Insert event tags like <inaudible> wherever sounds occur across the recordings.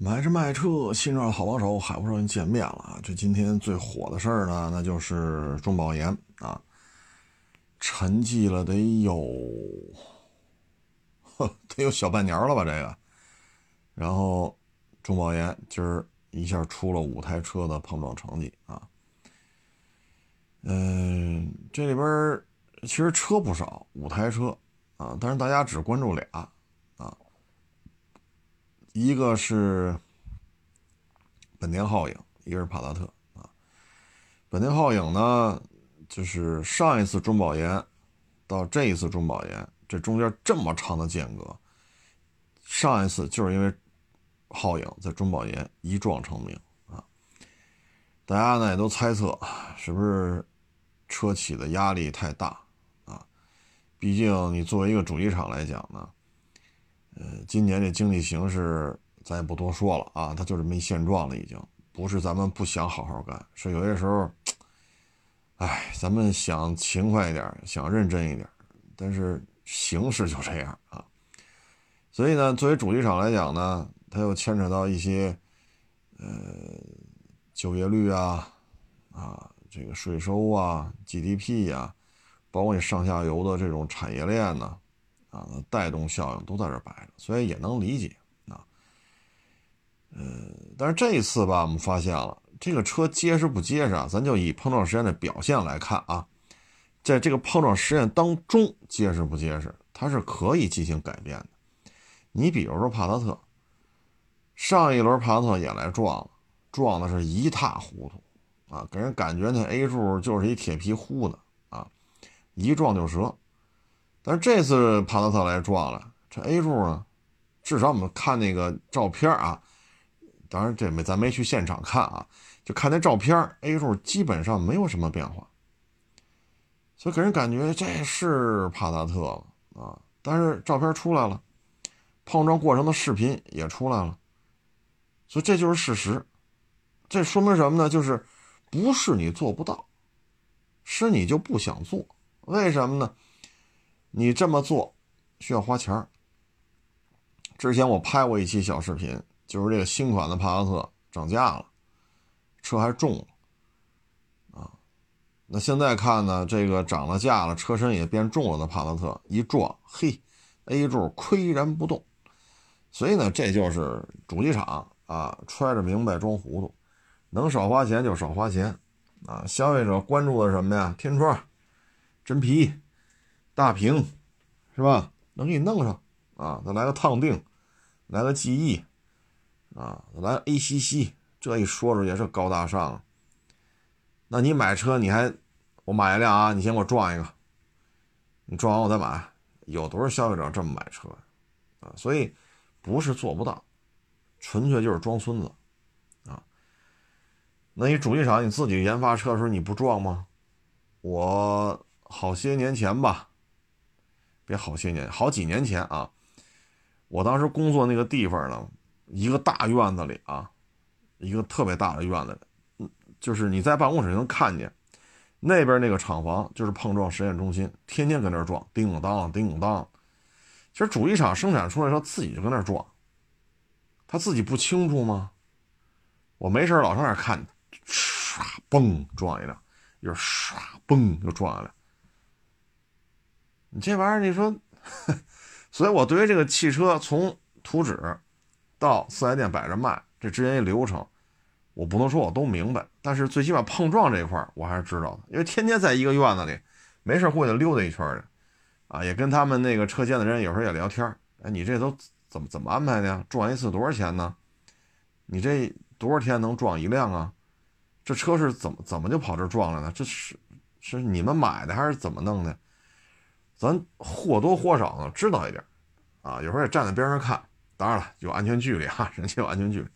买车卖车，新车好帮手，海博人见面了啊！这今天最火的事儿呢，那就是中保研啊，沉寂了得有，呵，得有小半年了吧？这个，然后中保研今儿一下出了五台车的碰撞成绩啊，嗯，这里边其实车不少，五台车啊，但是大家只关注俩。一个是本田皓影，一个是帕萨特啊。本田皓影呢，就是上一次中保研到这一次中保研，这中间这么长的间隔，上一次就是因为皓影在中保研一撞成名啊。大家呢也都猜测，是不是车企的压力太大啊？毕竟你作为一个主机厂来讲呢。呃，今年这经济形势咱也不多说了啊，它就这么一现状了，已经不是咱们不想好好干，是有些时候，哎，咱们想勤快一点，想认真一点，但是形势就这样啊。所以呢，作为主机厂来讲呢，它又牵扯到一些呃就业率啊，啊这个税收啊，GDP 呀，包括你上下游的这种产业链呢。啊带动效应都在这摆着，所以也能理解啊。呃，但是这一次吧，我们发现了这个车结实不结实啊？咱就以碰撞实验的表现来看啊，在这个碰撞实验当中，结实不结实，它是可以进行改变的。你比如说帕萨特，上一轮帕萨特也来撞了，撞的是一塌糊涂啊，给人感觉那 A 柱就是一铁皮糊的啊，一撞就折。但是这次帕萨特来撞了，这 A 柱呢？至少我们看那个照片啊，当然这没咱没去现场看啊，就看那照片，A 柱基本上没有什么变化，所以给人感觉这是帕萨特了啊。但是照片出来了，碰撞过程的视频也出来了，所以这就是事实。这说明什么呢？就是不是你做不到，是你就不想做。为什么呢？你这么做需要花钱之前我拍过一期小视频，就是这个新款的帕萨特涨价了，车还重了啊。那现在看呢，这个涨了价了，车身也变重了的帕萨特一撞，嘿，A 柱岿然不动。所以呢，这就是主机厂啊，揣着明白装糊涂，能少花钱就少花钱啊。消费者关注的什么呀？天窗、真皮。大屏，是吧？能给你弄上啊！再来个烫定，来个记忆，啊，来 ACC，这一说出也是高大上。那你买车，你还我买一辆啊？你先给我撞一个，你撞完我再买。有多少消费者这么买车啊？所以不是做不到，纯粹就是装孙子啊。那你主机厂你自己研发车的时候你不撞吗？我好些年前吧。别好些年，好几年前啊，我当时工作那个地方呢，一个大院子里啊，一个特别大的院子，嗯，就是你在办公室能看见，那边那个厂房就是碰撞实验中心，天天跟那撞，叮咣当，叮咣当。其实主机厂生产出来时候自己就跟那撞，他自己不清楚吗？我没事老上那看，唰嘣撞一辆，又唰嘣又撞一辆。你这玩意儿，你说，所以我对于这个汽车从图纸到四 S 店摆着卖这之间一流程，我不能说我都明白，但是最起码碰撞这一块我还是知道的，因为天天在一个院子里，没事过去溜达一圈的，啊，也跟他们那个车间的人有时候也聊天哎，你这都怎么怎么安排的呀？撞一次多少钱呢？你这多少天能撞一辆啊？这车是怎么怎么就跑这撞了呢？这是是你们买的还是怎么弄的？咱或多或少呢知道一点，啊，有时候也站在边上看，当然了，有安全距离哈，<laughs> 人家有安全距离，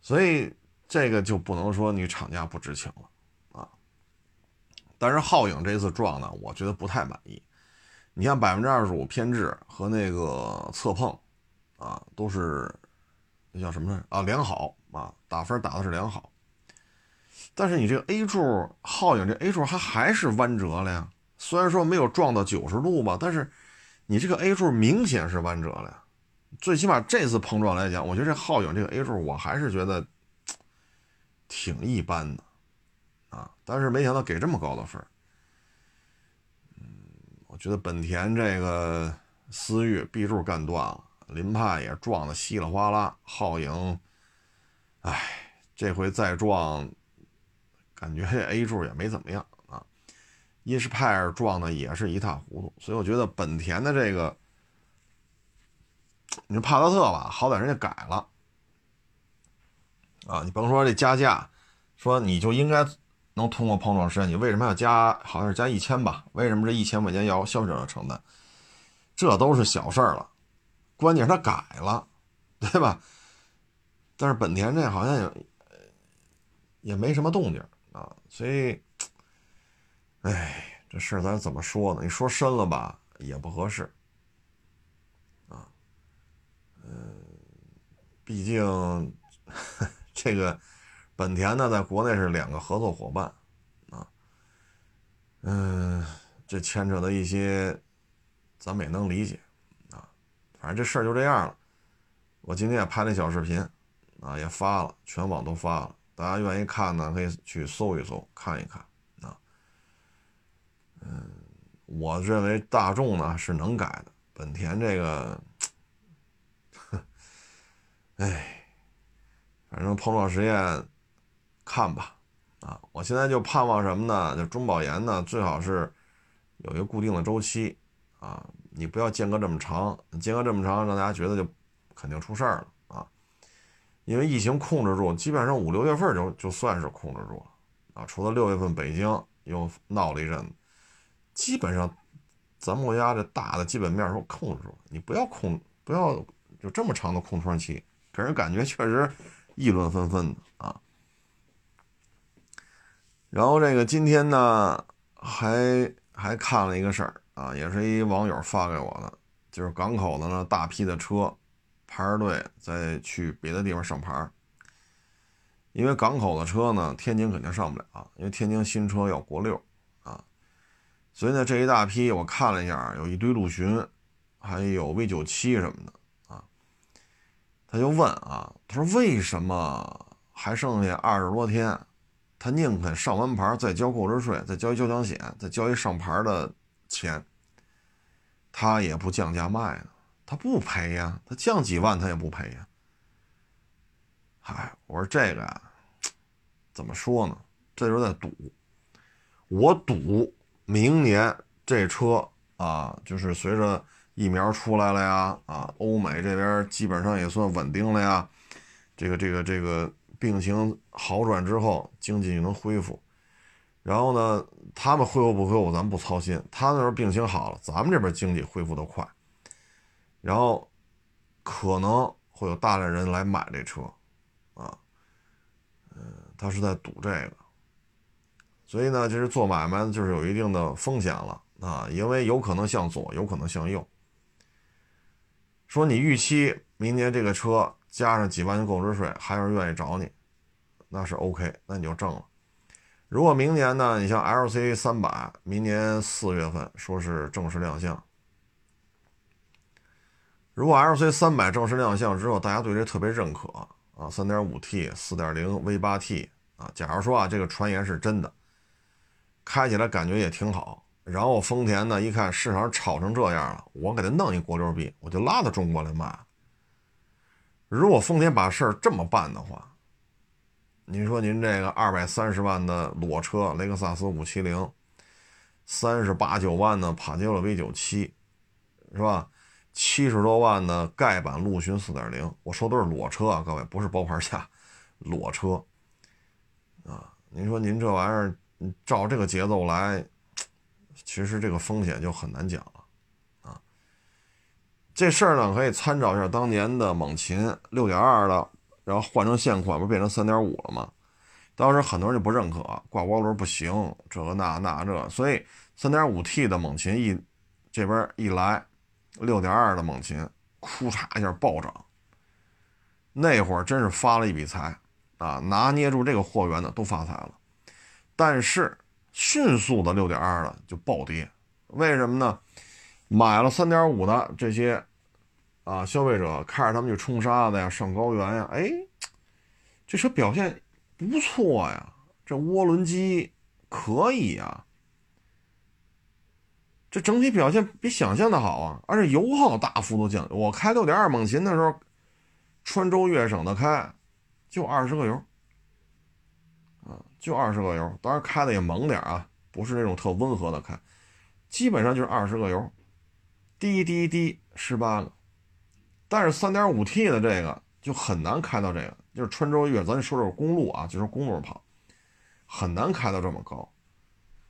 所以这个就不能说你厂家不知情了啊。但是皓影这次撞呢，我觉得不太满意。你像百分之二十五偏置和那个侧碰，啊，都是那叫什么呢啊？良好啊，打分打的是良好。但是你这个 A 柱皓影这 A 柱它还是弯折了呀。虽然说没有撞到九十度吧，但是你这个 A 柱明显是弯折了呀，最起码这次碰撞来讲，我觉得这皓影这个 A 柱我还是觉得挺一般的啊，但是没想到给这么高的分嗯，我觉得本田这个思域 B 柱干断了，凌派也撞得稀里哗啦，皓影，哎，这回再撞，感觉这 A 柱也没怎么样。英仕派尔撞的也是一塌糊涂，所以我觉得本田的这个。你说帕萨特吧，好歹人家改了啊！你甭说这加价，说你就应该能通过碰撞实验，你为什么要加？好像是加一千吧？为什么这一千块钱要消费者要承担？这都是小事儿了，关键是他改了，对吧？但是本田这好像也也没什么动静啊，所以，哎，这事儿咱怎么说呢？你说深了吧，也不合适。啊嗯，毕竟 <laughs> 这个本田呢，在国内是两个合作伙伴啊。嗯，这牵扯的一些，咱们也能理解啊。反正这事儿就这样了。我今天也拍了小视频啊，也发了，全网都发了。大家愿意看呢，可以去搜一搜，看一看。嗯，我认为大众呢是能改的，本田这个。哎，反正碰撞实验，看吧，啊，我现在就盼望什么呢？就中保研呢，最好是有一个固定的周期，啊，你不要间隔这么长，间隔这么长，让大家觉得就肯定出事儿了啊。因为疫情控制住，基本上五六月份就就算是控制住了，啊，除了六月份北京又闹了一阵子，基本上咱们国家这大的基本面都控制住了。你不要控，不要就这么长的空窗期。给人感觉确实议论纷纷的啊。然后这个今天呢，还还看了一个事儿啊，也是一网友发给我的，就是港口的呢大批的车排着队在去别的地方上牌，因为港口的车呢，天津肯定上不了，因为天津新车要国六，所以呢这一大批我看了一下，有一堆陆巡，还有 V 九七什么的啊。他就问啊，他说为什么还剩下二十多天，他宁肯上完牌再交购置税，再交一交强险，再交一上牌的钱，他也不降价卖呢？他不赔呀，他降几万他也不赔呀。嗨，我说这个呀，怎么说呢？这就是在赌，我赌明年这车啊，就是随着。疫苗出来了呀，啊，欧美这边基本上也算稳定了呀，这个这个这个病情好转之后，经济就能恢复。然后呢，他们恢复不恢复，咱们不操心。他那边病情好了，咱们这边经济恢复的快，然后可能会有大量人来买这车，啊，嗯，他是在赌这个，所以呢，就是做买卖就是有一定的风险了啊，因为有可能向左，有可能向右。说你预期明年这个车加上几万的购置税，还有人愿意找你，那是 OK，那你就挣了。如果明年呢，你像 LC 三百，明年四月份说是正式亮相。如果 LC 三百正式亮相之后，大家对这特别认可啊，三点五 T、四点零 V 八 T 啊，假如说啊这个传言是真的，开起来感觉也挺好。然后丰田呢，一看市场炒成这样了，我给他弄一国六 B，我就拉到中国来卖。如果丰田把事儿这么办的话，您说您这个二百三十万的裸车雷克萨斯五七零，三十八九万的帕杰罗 V 九七，是吧？七十多万的盖板陆巡四点零，我说都是裸车啊，各位不是包牌价，裸车啊。您说您这玩意儿，照这个节奏来。其实这个风险就很难讲了，啊，这事儿呢可以参照一下当年的猛禽六点二的，然后换成现款不变成三点五了吗？当时很多人就不认可，挂涡轮不行，这个那那这，所以三点五 T 的猛禽一这边一来，六点二的猛禽，库嚓一下暴涨，那会儿真是发了一笔财啊，拿捏住这个货源的都发财了，但是。迅速的六点二了就暴跌，为什么呢？买了三点五的这些啊，消费者开着他们去冲沙子呀、上高原呀，哎，这车表现不错呀，这涡轮机可以呀，这整体表现比想象的好啊，而且油耗大幅度降。我开六点二猛禽的时候，川州越省的开就二十个油，就二十个油，当然开的也猛点啊，不是那种特温和的开，基本上就是二十个油，滴滴滴十八个。但是三点五 T 的这个就很难开到这个，就是川州越，咱说说公路啊，就是公路跑，很难开到这么高，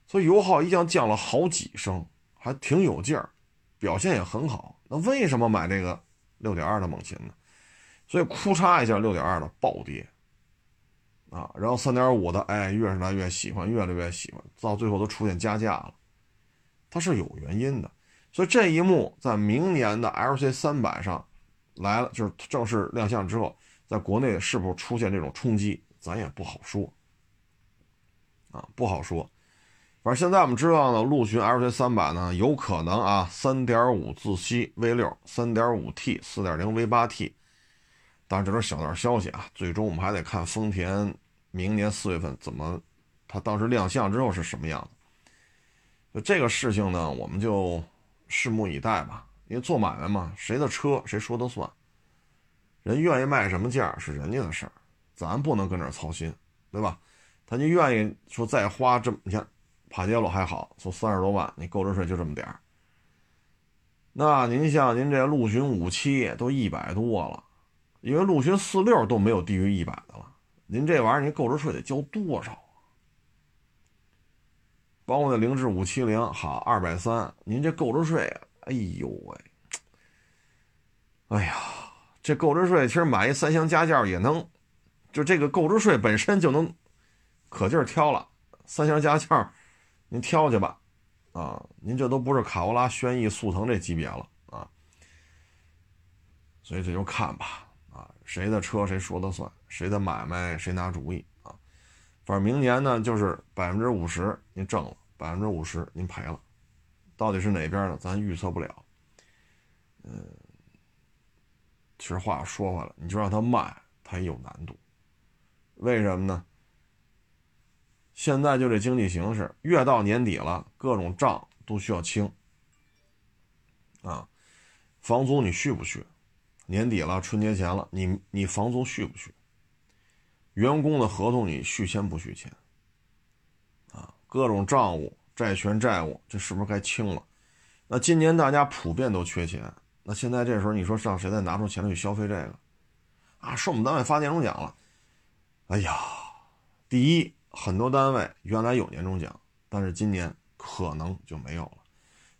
所以油耗一降降了好几升，还挺有劲儿，表现也很好。那为什么买这个六点二的猛禽呢？所以哭嚓一下，六点二的暴跌啊，然后三点五的哎越来越喜欢，越来越喜欢，到最后都出现加价了，它是有原因的。所以这一幕在明年的 LC 三百上。来了，就是正式亮相之后，在国内是否出现这种冲击，咱也不好说，啊，不好说。反正现在我们知道呢，陆巡 LC 三百呢，有可能啊，三点五自吸 V 六，三点五 T，四点零 V 八 T。当然这都是小道消息啊，最终我们还得看丰田明年四月份怎么，它当时亮相之后是什么样子。就这个事情呢，我们就拭目以待吧。因为做买卖嘛，谁的车谁说的算。人愿意卖什么价是人家的事儿，咱不能跟这儿操心，对吧？他就愿意说再花这么，你看帕杰罗还好，说三十多万，你购置税就这么点儿。那您像您这陆巡五七都一百多了，因为陆巡四六都没有低于一百的了，您这玩意儿您购置税得交多少啊？包括那凌志五七零，好二百三，您这购置税。哎呦喂！哎呀，这购置税其实买一三厢家轿也能，就这个购置税本身就能可劲儿挑了。三厢家轿，您挑去吧，啊，您这都不是卡罗拉、轩逸、速腾这级别了啊。所以这就看吧，啊，谁的车谁说了算，谁的买卖谁拿主意啊。反正明年呢，就是百分之五十您挣了，百分之五十您赔了。到底是哪边呢？咱预测不了。嗯，其实话说回来，你就让他卖，他也有难度。为什么呢？现在就这经济形势，越到年底了，各种账都需要清。啊，房租你续不续？年底了，春节前了，你你房租续不续？员工的合同你续签不续签？啊，各种账务。债权债务，这是不是该清了？那今年大家普遍都缺钱，那现在这时候你说让谁再拿出钱来去消费这个？啊，说我们单位发年终奖了。哎呀，第一，很多单位原来有年终奖，但是今年可能就没有了。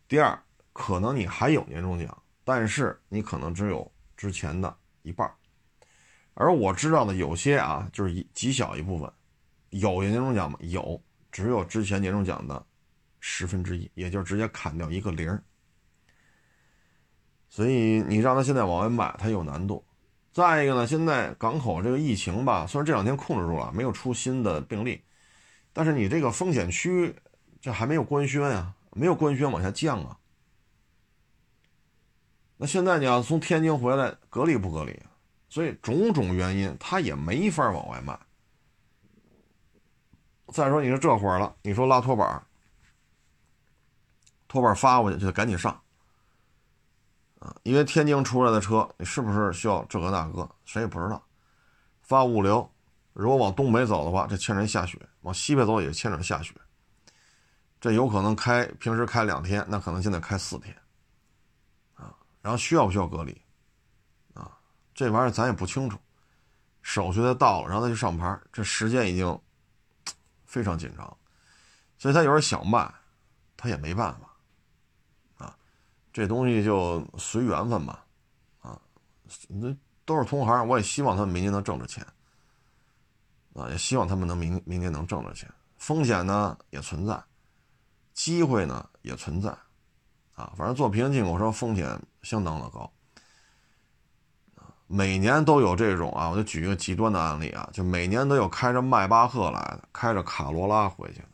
第二，可能你还有年终奖，但是你可能只有之前的一半。而我知道的有些啊，就是极小一部分，有年终奖吗？有，只有之前年终奖的。十分之一，也就直接砍掉一个零所以你让他现在往外卖，他有难度。再一个呢，现在港口这个疫情吧，虽然这两天控制住了，没有出新的病例，但是你这个风险区这还没有官宣啊，没有官宣往下降啊。那现在你要从天津回来，隔离不隔离？所以种种原因，他也没法往外卖。再说你说这会儿了，你说拉托板。托板发过去就得赶紧上，啊，因为天津出来的车，你是不是需要这个那个？谁也不知道。发物流，如果往东北走的话，这牵着下雪；往西北走也牵着下雪。这有可能开平时开两天，那可能现在开四天，啊，然后需要不需要隔离？这玩意儿咱也不清楚。手续他到了，然后他就上牌，这时间已经非常紧张，所以他有时候想卖，他也没办法。啊这东西就随缘分吧，啊，那都是同行，我也希望他们明年能挣着钱，啊，也希望他们能明明年能挣着钱。风险呢也存在，机会呢也存在，啊，反正做平行进口车风险相当的高，每年都有这种啊，我就举一个极端的案例啊，就每年都有开着迈巴赫来的，开着卡罗拉回去的，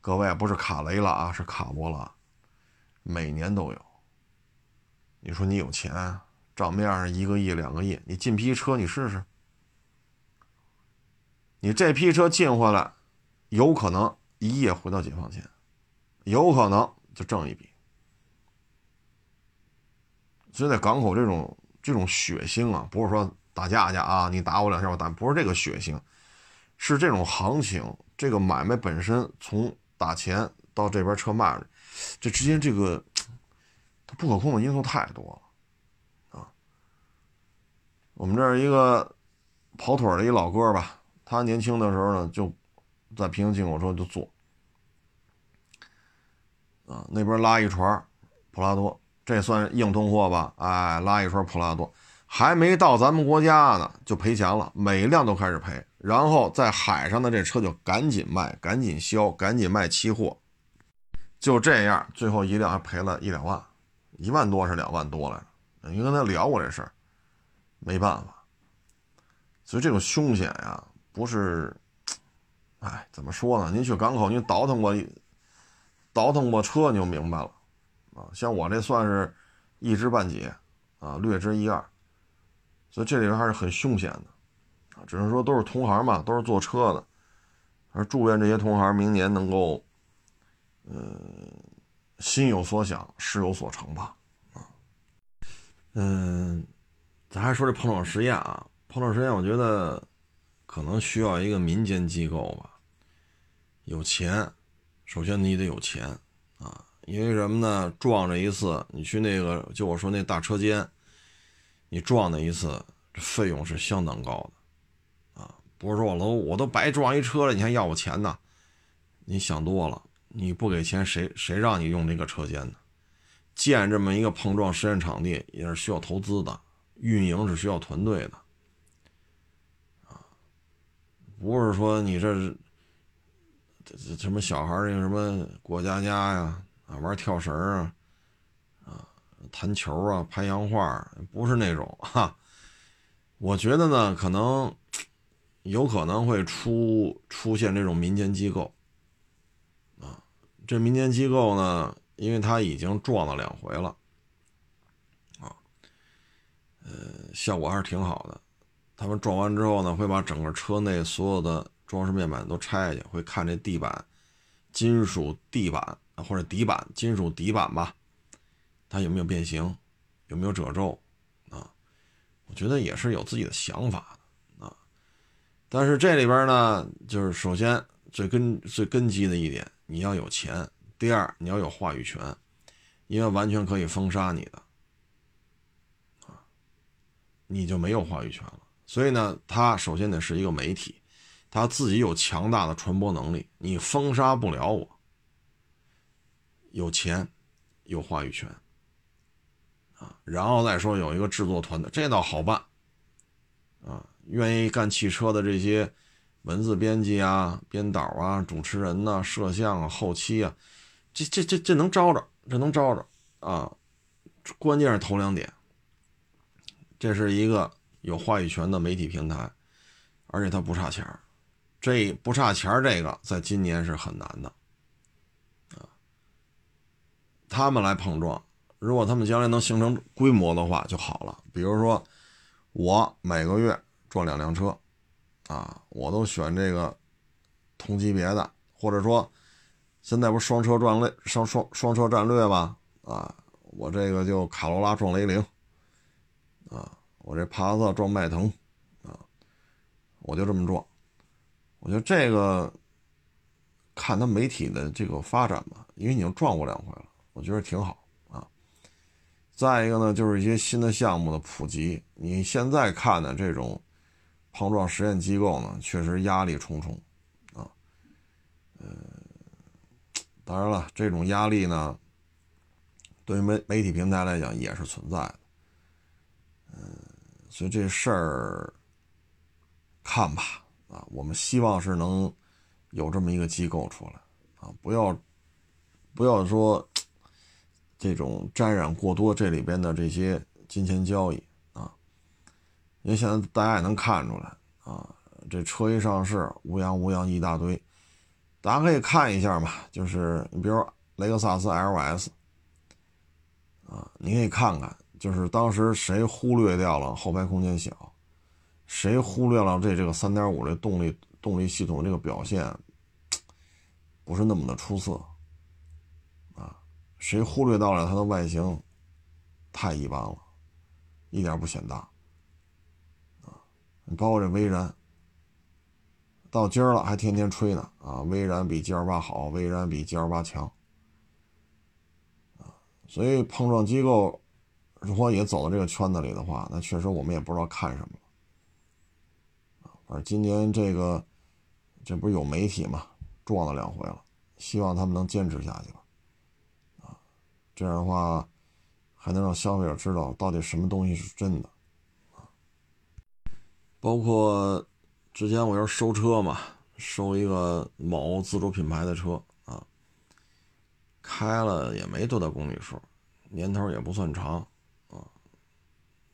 各位不是卡雷拉啊，是卡罗拉。每年都有，你说你有钱，账面上一个亿、两个亿，你进批车你试试，你这批车进回来，有可能一夜回到解放前，有可能就挣一笔。所以在港口这种这种血腥啊，不是说打架去啊，你打我两下我打，不是这个血腥，是这种行情，这个买卖本身从打钱到这边车卖了，这之间这个。它不可控的因素太多了，啊！我们这儿一个跑腿的一老哥吧，他年轻的时候呢，就在平行进口车就做，啊，那边拉一船普拉多，这算硬通货吧？哎，拉一船普拉多，还没到咱们国家呢，就赔钱了，每辆都开始赔，然后在海上的这车就赶紧卖，赶紧销，赶紧卖期货，就这样，最后一辆还赔了一两万。一万多是两万多来着，你跟他聊过这事儿，没办法。所以这种凶险呀，不是，哎，怎么说呢？您去港口，您倒腾过，倒腾过车，你就明白了啊。像我这算是一知半解啊，略知一二。所以这里边还是很凶险的啊。只能说都是同行嘛，都是做车的，而祝愿这些同行明年能够，嗯。心有所想，事有所成吧，啊，嗯，咱还说这碰撞实验啊，碰撞实验，我觉得可能需要一个民间机构吧，有钱，首先你得有钱啊，因为什么呢？撞了一次，你去那个，就我说那大车间，你撞那一次，这费用是相当高的，啊，不是说我楼我都白撞一车了，你还要我钱呢？你想多了。你不给钱，谁谁让你用这个车间呢？建这么一个碰撞实验场地也是需要投资的，运营是需要团队的，啊，不是说你这是这这什么小孩儿那什么过家家呀，啊，玩跳绳啊，啊，弹球啊，拍洋画，不是那种哈。我觉得呢，可能有可能会出出现这种民间机构啊。这民间机构呢，因为他已经撞了两回了，啊，呃，效果还是挺好的。他们撞完之后呢，会把整个车内所有的装饰面板都拆下去，会看这地板、金属地板或者底板、金属底板吧，它有没有变形，有没有褶皱啊？我觉得也是有自己的想法的啊。但是这里边呢，就是首先最根最根基的一点。你要有钱，第二你要有话语权，因为完全可以封杀你的，啊，你就没有话语权了。所以呢，他首先得是一个媒体，他自己有强大的传播能力，你封杀不了我。有钱，有话语权，啊，然后再说有一个制作团队，这倒好办，啊，愿意干汽车的这些。文字编辑啊，编导啊，主持人呐，摄像啊，后期啊，这这这这能招着，这能招着啊！关键是头两点，这是一个有话语权的媒体平台，而且它不差钱这不差钱这个在今年是很难的。他们来碰撞，如果他们将来能形成规模的话就好了。比如说，我每个月撞两辆车。啊，我都选这个同级别的，或者说现在不是双车战略、双双双车战略吧？啊，我这个就卡罗拉撞雷凌，啊，我这帕萨特撞迈腾，啊，我就这么撞。我觉得这个看他媒体的这个发展吧，因为已经撞过两回了，我觉得挺好啊。再一个呢，就是一些新的项目的普及，你现在看的这种。碰撞实验机构呢，确实压力重重，啊，呃，当然了，这种压力呢，对于媒媒体平台来讲也是存在的，嗯，所以这事儿看吧，啊，我们希望是能有这么一个机构出来，啊，不要不要说这种沾染过多这里边的这些金钱交易啊。因为现在大家也能看出来啊，这车一上市，乌泱乌泱一大堆，大家可以看一下嘛。就是你比如雷克萨斯 LS 啊，你可以看看，就是当时谁忽略掉了后排空间小，谁忽略了这这个三点五这动力动力系统这个表现不是那么的出色？谁忽略到了它的外形太一般了，一点不显大啊？你包括这威然，到今儿了还天天吹呢啊！威然比 G L 八好，威然比 G L 八强啊！所以碰撞机构。如果也走到这个圈子里的话，那确实我们也不知道看什么了。反正今年这个，这不是有媒体嘛，撞了两回了，希望他们能坚持下去吧。这样的话，还能让消费者知道到底什么东西是真的。啊，包括之前我要收车嘛，收一个某自主品牌的车啊，开了也没多大公里数，年头也不算长。啊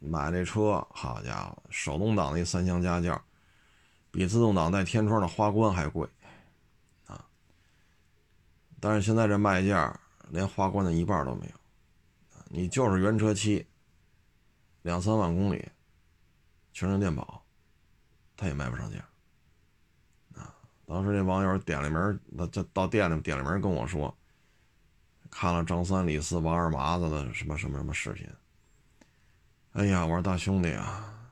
买这车，好家伙，手动挡的一三厢加轿，比自动挡带天窗的花冠还贵，啊！但是现在这卖价连花冠的一半都没有，你就是原车漆，两三万公里，全程电保，他也卖不上价，啊！当时那网友点了名，那这到店里点了名跟我说，看了张三李四王二麻子的什么什么什么视频。哎呀，我说大兄弟啊，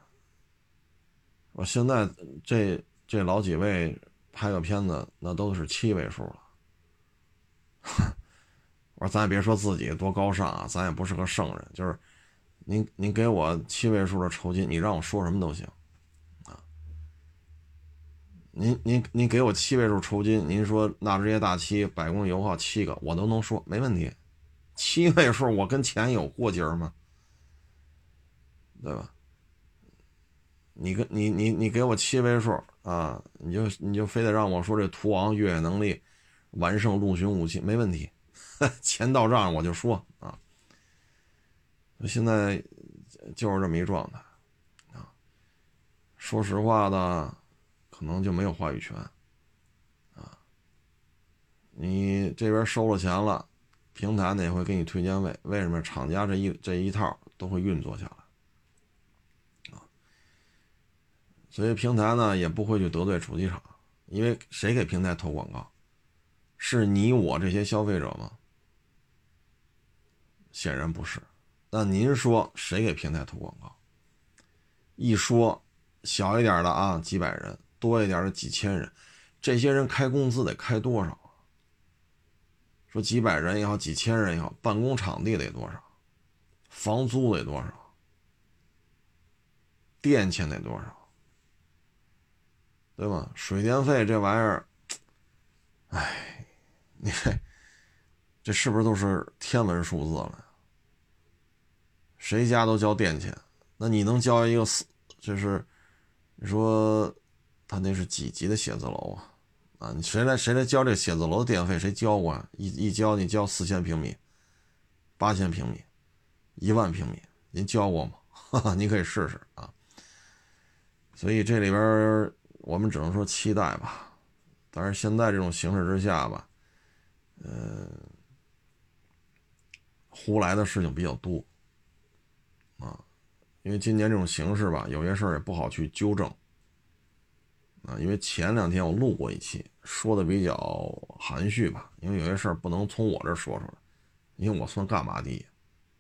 我现在这这老几位拍个片子，那都是七位数了。<laughs> 我说咱也别说自己多高尚啊，咱也不是个圣人，就是您您给我七位数的酬金，你让我说什么都行啊。您您您给我七位数酬金，您说纳智捷大七百公里油耗七个，我都能说没问题。七位数，我跟钱有过节吗？对吧？你跟你你你给我七位数啊，你就你就非得让我说这途昂越野能力完胜陆巡武器，没问题，<laughs> 钱到账我就说啊。现在就是这么一状态啊。说实话呢，可能就没有话语权啊。你这边收了钱了，平台呢也会给你推荐位，为什么？厂家这一这一套都会运作下来。所以平台呢也不会去得罪主机厂，因为谁给平台投广告？是你我这些消费者吗？显然不是。那您说谁给平台投广告？一说小一点的啊，几百人；多一点的几千人。这些人开工资得开多少？说几百人也好，几千人也好，办公场地得多少？房租得多少？电钱得多少？对吧？水电费这玩意儿，哎，你看这是不是都是天文数字了？谁家都交电钱，那你能交一个四？就是你说他那是几级的写字楼啊？啊，你谁来谁来交这写字楼的电费？谁交过啊？一一交你交四千平米、八千平米、一万平米，您交过吗？哈哈，你可以试试啊。所以这里边。我们只能说期待吧，但是现在这种形势之下吧，呃，胡来的事情比较多，因为今年这种形势吧，有些事儿也不好去纠正，啊，因为前两天我录过一期，说的比较含蓄吧，因为有些事儿不能从我这说出来，因为我算干嘛的，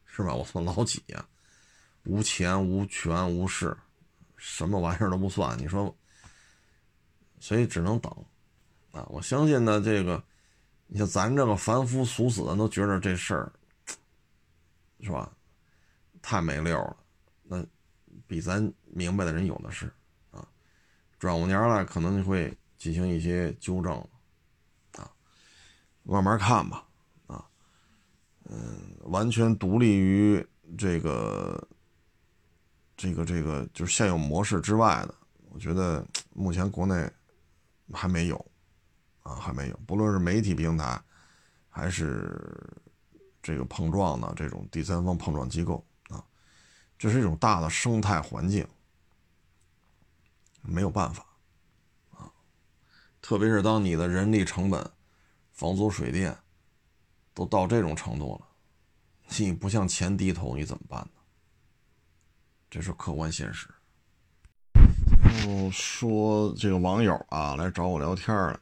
是吧？我算老几呀？无钱无权无势，什么玩意儿都不算，你说？所以只能等，啊！我相信呢，这个，你像咱这个凡夫俗子都觉得这事儿，<tsk> 是吧？太没溜了，比咱明白的人有的是，啊！转过年来可能会进行一些纠正，啊，慢慢看吧，啊，嗯，完全独立于这个，这个这个就是现有模式之外的，我觉得目前国内。还没有，啊，还没有。不论是媒体平台，还是这个碰撞的这种第三方碰撞机构，这是一种大的生态环境，没有办法啊。特别是当你的人力成本、房租、水电都到这种程度了，你不向钱低头，你怎么办呢？这是客观现实。后说这个网友啊来找我聊天了，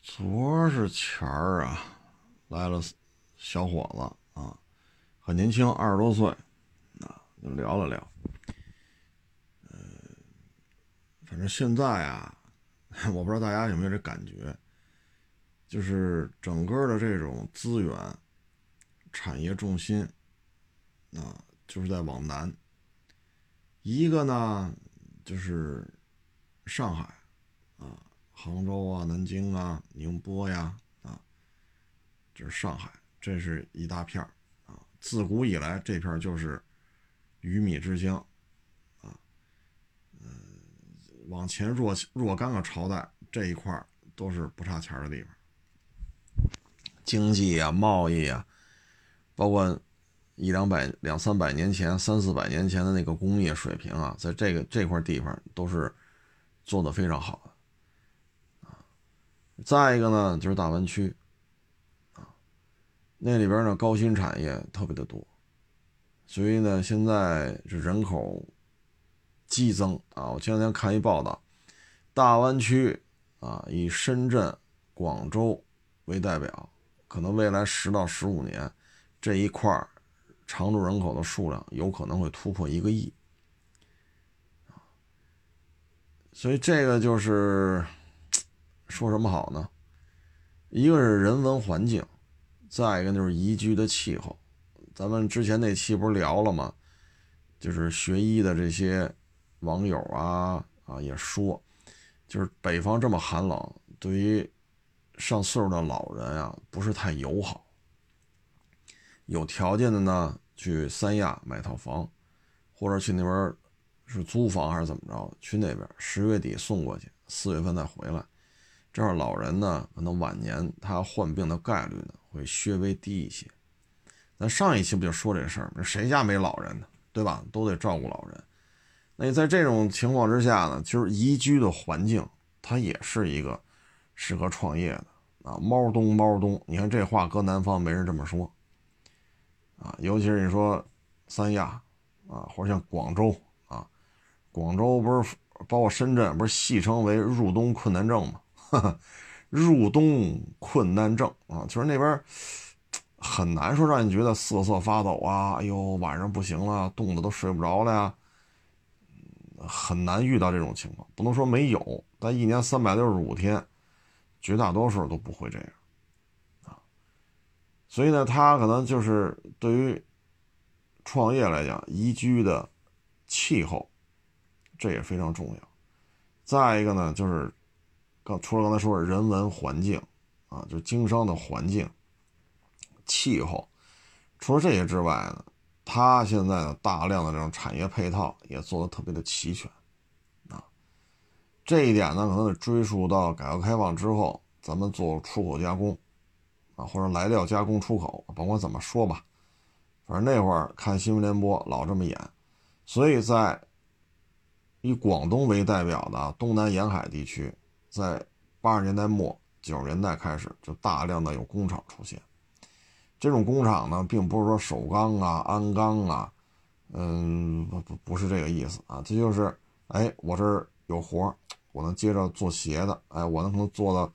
昨是前儿啊来了小伙子，很年轻，二十多岁啊，就聊了聊。呃，反正现在啊，<laughs> 我不知道大家有没有这感觉，就是整个的这种资源产业重心啊，就是在往南。一个呢，就是上海啊、杭州啊、南京啊、宁波呀啊，就是上海，这是一大片啊。自古以来，这片就是鱼米之乡啊。嗯，往前若若干个朝代，这一块都是不差钱的地方，经济啊、贸易啊，包括。一两百、两三百年前、三四百年前的那个工业水平啊，在这个这块地方都是做的非常好的啊。再一个呢，就是大湾区，那里边呢高新产业特别的多，所以呢现在是人口激增啊。我前两天看一报道，大湾区啊以深圳、广州为代表，可能未来十到十五年这一块。常住人口的数量有可能会突破一个亿，所以这个就是 <tsk> 说什么好呢？一个是人文环境，再一个就是宜居的气候。咱们之前那期不是聊了吗？就是学医的这些网友啊啊也说，就是北方这么寒冷，对于上岁数的老人啊不是太友好。有条件的呢，去三亚买套房，或者去那边是租房还是怎么着？去那边十月底送过去，四月份再回来。这样老人呢，可能晚年他患病的概率呢会稍微低一些。咱上一期不就说这事儿吗？谁家没老人呢？对吧？都得照顾老人。那在这种情况之下呢，其实宜居的环境它也是一个适合创业的啊。猫东猫东，你看这话搁南方没人这么说。啊，尤其是你说三亚啊，或者像广州啊，广州不是包括深圳，不是戏称为入冬困难症吗？<laughs> 入冬困难症啊，就是那边很难说让你觉得瑟瑟发抖啊，哎呦，晚上不行了，冻得都睡不着了呀，很难遇到这种情况。不能说没有，但一年三百六十五天，绝大多数都不会这样啊。所以呢，他可能就是对于创业来讲，宜居的气候，这也非常重要。再一个呢，就是刚除了刚才说的人文环境啊，就经商的环境、气候，除了这些之外呢，他现在的大量的这种产业配套也做的特别的齐全啊。这一点呢，可能得追溯到改革开放之后，咱们做出口加工。啊，或者来料加工出口，甭管怎么说吧，反正那会儿看新闻联播老这么演，所以在以广东为代表的东南沿海地区，在八十年代末九十年代开始就大量的有工厂出现。这种工厂呢，并不是说首钢啊、鞍钢啊，嗯，不不不是这个意思啊，这就是，哎，我这儿有活儿我能接着做鞋的，哎，我能可能做到。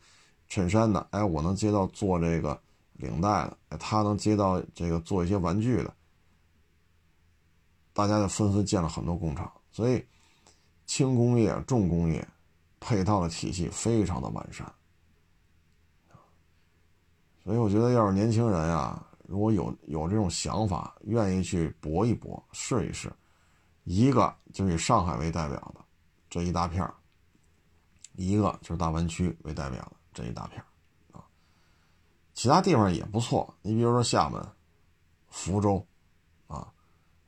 衬衫的，哎，我能接到做这个领带的，哎，他能接到这个做一些玩具的，大家就纷纷建了很多工厂，所以轻工业、重工业配套的体系非常的完善。所以我觉得，要是年轻人啊，如果有有这种想法，愿意去搏一搏、试一试，一个就是以上海为代表的这一大片一个就是大湾区为代表的。这一大片啊，其他地方也不错。你比如说厦门、福州，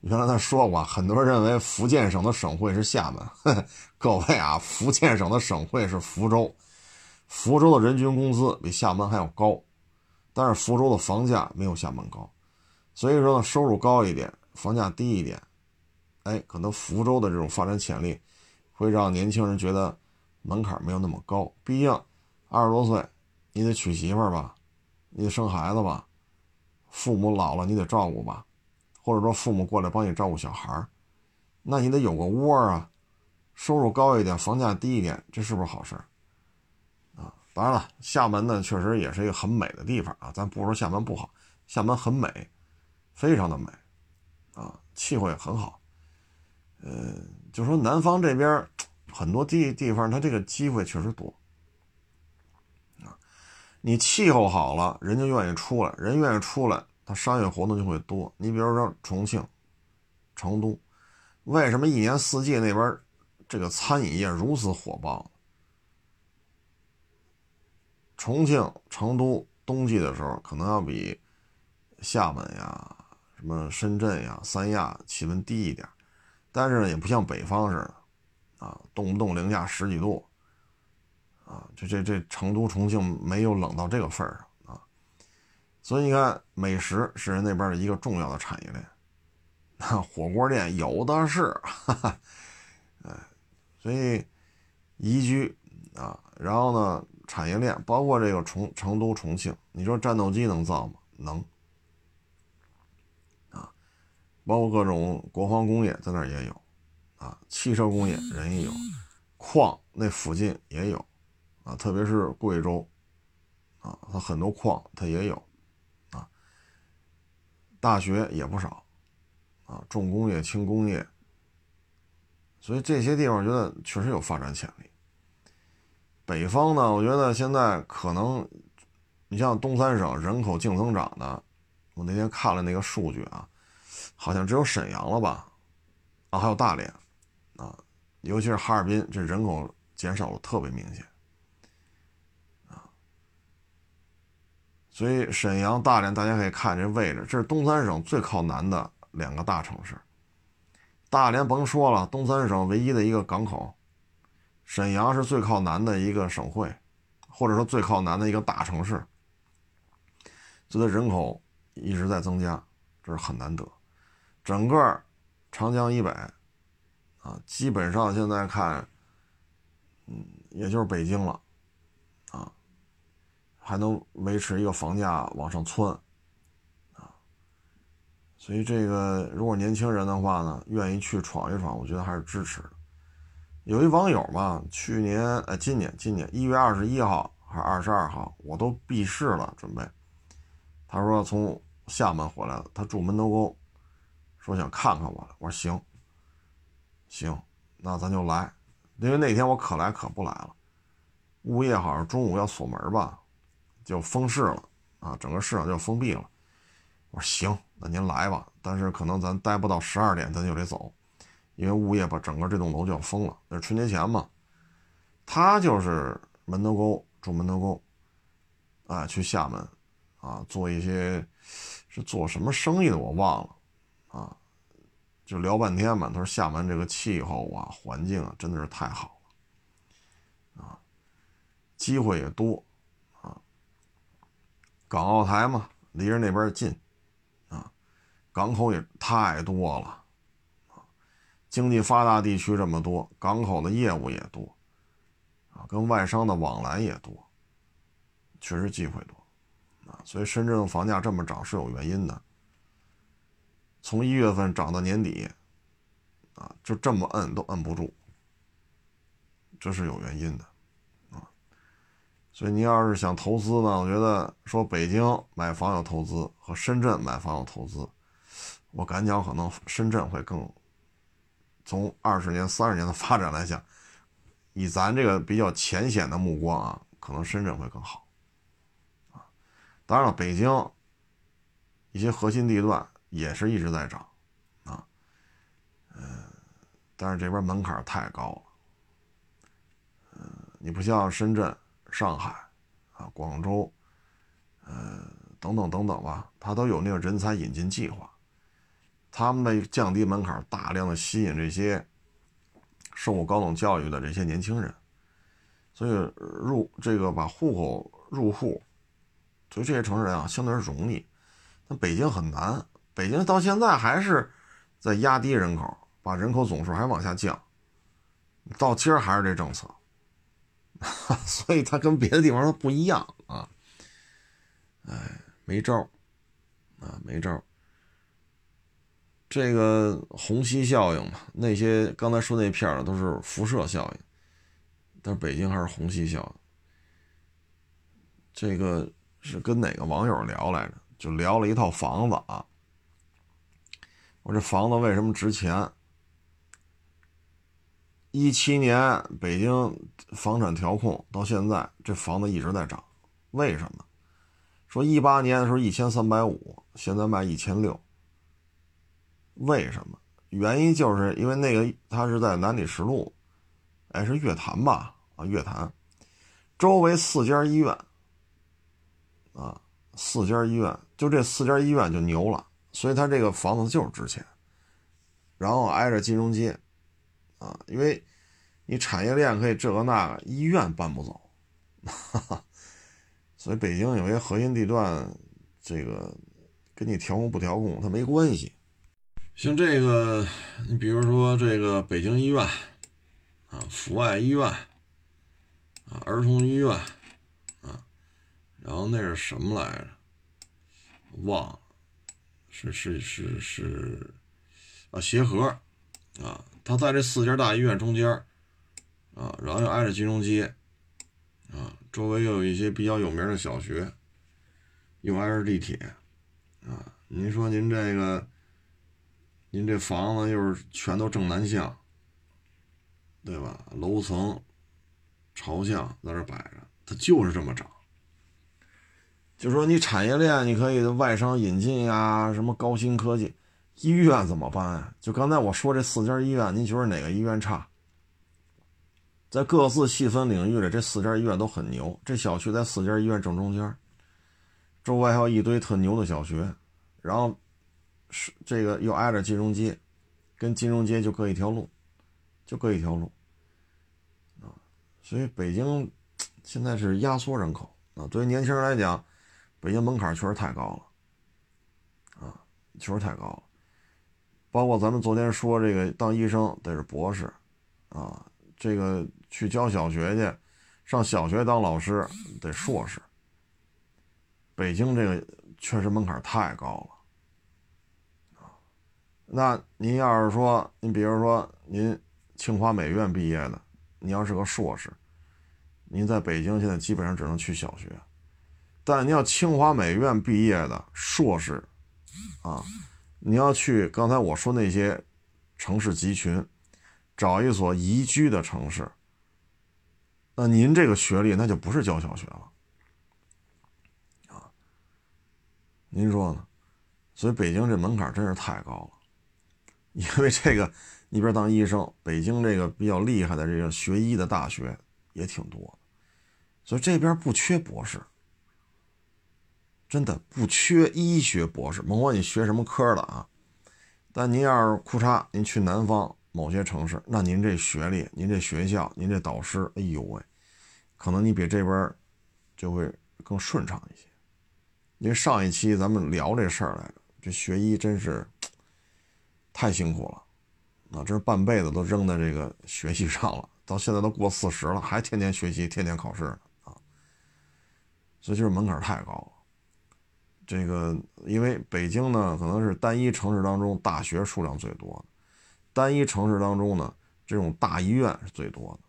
原来他说过，很多人认为福建省的省会是厦门呵呵。各位啊，福建省的省会是福州，福州的人均工资比厦门还要高，但是福州的房价没有厦门高，所以说呢，收入高一点，房价低一点，哎，可能福州的这种发展潜力会让年轻人觉得门槛没有那么高，毕竟。二十多岁，你得娶媳妇儿吧，你得生孩子吧，父母老了你得照顾吧，或者说父母过来帮你照顾小孩那你得有个窝啊，收入高一点，房价低一点，这是不是好事啊？当然了，厦门呢确实也是一个很美的地方啊，咱不说厦门不好，厦门很美，非常的美啊，气候也很好。呃，就说南方这边很多地地方，它这个机会确实多啊。你气候好了，人就愿意出来，人愿意出来，它商业活动就会多。你比如说重庆、成都，为什么一年四季那边这个餐饮业如此火爆？重庆、成都冬季的时候，可能要比厦门呀、什么深圳呀、三亚气温低一点。但是呢，也不像北方似的，啊，动不动零下十几度，啊，这这这成都、重庆没有冷到这个份儿上，所以你看，美食是人那边的一个重要的产业链，火锅店有的是，哈哈，哎，所以宜居啊，然后呢，产业链包括这个重成都、重庆，你说战斗机能造吗？能。啊包括各种国防工业在那儿也有，啊，汽车工业人也有，矿那附近也有，啊，特别是贵州，啊，它很多矿它也有，大学也不少，啊，重工业、轻工业，所以这些地方我觉得确实有发展潜力。北方呢，我觉得现在可能，你像东三省人口净增长的，我那天看了那个数据啊。好像只有沈阳了吧，啊，还有大连，啊，尤其是哈尔滨，这人口减少的特别明显，所以沈阳、大连，大家可以看这位置，这是东三省最靠南的两个大城市。大连甭说了，东三省唯一的一个港口，沈阳是最靠南的一个省会，或者说最靠南的一个大城市，所以人口一直在增加，这是很难得。整个长江以北，啊，基本上现在看，嗯，也就是北京了，还能维持一个房价往上窜，啊，所以这个如果年轻人的话呢，愿意去闯一闯，我觉得还是支持的。有一网友嘛，去年哎，今年今年一月二十一号还是二十二号，我都闭市了，准备。他说从厦门回来了，他住门头沟。说想看看我，我说行，行，那咱就来，因为那天我可来可不来了，物业好像中午要锁门吧，就封市了啊，整个市场就封闭了。我说行，那您来吧，但是可能咱待不到十二点，咱就得走，因为物业把整个这栋楼就要封了。那是春节前嘛，他就是门头沟住门头沟，啊，去厦门，啊，做一些是做什么生意的我忘了。啊，就聊半天嘛。他说厦门这个气候啊、环境啊，真的是太好了，啊，机会也多，港澳台嘛，离着那边近，啊，港口也太多了，啊，经济发达地区这么多，港口的业务也多，啊，跟外商的往来也多，确实机会多，啊，所以深圳的房价这么涨是有原因的。从一月份涨到年底，啊，就这么摁都摁不住，这是有原因的，所以您要是想投资呢，我觉得说北京买房有投资和深圳买房有投资，我敢讲可能深圳会更，从二十年、三十年的 <laughs> 发展来讲，以咱这个比较浅显的目光啊，可能深圳会更好，啊，当然了，北京一些核心地段。也是一直在涨，啊，嗯，但是这边门槛太高了，嗯，你不像深圳、上海，啊，广州，呃，等等等等吧，它都有那个人才引进计划，他们的降低门槛，大量的吸引这些受过高等教育的这些年轻人，所以入这个把户口入户，所以这些城市人啊，相对容易，那北京很难。北京到现在还是在压低人口，把人口总数还往下降，到今儿还是这政策，<laughs> 所以它跟别的地方它不一样啊，哎，没招啊，没招这个虹吸效应嘛，那些刚才说那片儿都是辐射效应，但是北京还是虹吸效应。这个是跟哪个网友聊来着？就聊了一套房子啊。我这房子为什么值钱？一七年北京房产调控到现在，这房子一直在涨，为什么？说一八年的时候一千三百五，现在卖一千六。为什么？原因就是因为那个他是在南礼士路，哎，是乐坛吧？啊，乐坛周围四家医院，啊，四家医院，就这四家医院就牛了，所以他这个房子就是值钱。然后挨着金融街，啊，因为你产业链可以这个那个，医院搬不走，哈哈。所以北京有些核心地段，这个跟你调控不调控它没关系。像这个，你比如说这个北京医院，啊，阜外医院，啊，儿童医院，啊，然后那是什么来着？忘了，是是是是，啊，协和，啊，它在这四家大医院中间，啊，然后又挨着金融街，啊，周围又有一些比较有名的小学，又挨着地铁，啊，您说您这个。您这房子又是全都正南向，对吧？楼层朝向在这摆着，它就是这么涨。就说你产业链，你可以外商引进呀，什么高新科技，医院怎么办啊？就刚才我说这四家医院，您觉得哪个医院差？在各自细分领域里，这四家医院都很牛。这小区在四家医院正中间，周围还有一堆特牛的小学，然后。是这个又挨着金融街，跟金融街就隔一条路，就隔一条路，啊，所以北京 <tsk> 现在是压缩人口啊。对于年轻人来讲，北京门槛确实太高了，啊，确实太高了。包括咱们昨天说这个当医生得是博士，啊，这个去教小学去，上小学当老师得硕士。北京这个确实门槛太高了。啊那您要是说，您比如说您清华美院毕业的，你要是个硕士，您在北京现在基本上只能去小学。但您要清华美院毕业的硕士，啊，你要去刚才我说那些城市集群，找一所宜居的城市，那您这个学历那就不是教小学了，啊，您说呢？所以北京这门槛真是太高了。因为这个，一边当医生，北京这个比较厉害的这个学医的大学也挺多，所以这边不缺博士，真的不缺医学博士，甭管你学什么科的啊。但您要是裤衩，您去南方某些城市，那您这学历、您这学校、您这导师，哎呦喂，可能你比这边就会更顺畅一些。因为上一期咱们聊这事儿来着，这学医真是。太辛苦了，啊，这是半辈子都扔在这个学习上了，到现在都过四十了，还天天学习，天天考试啊，所以就是门槛太高了。这个因为北京呢，可能是单一城市当中大学数量最多的，单一城市当中呢，这种大医院是最多的，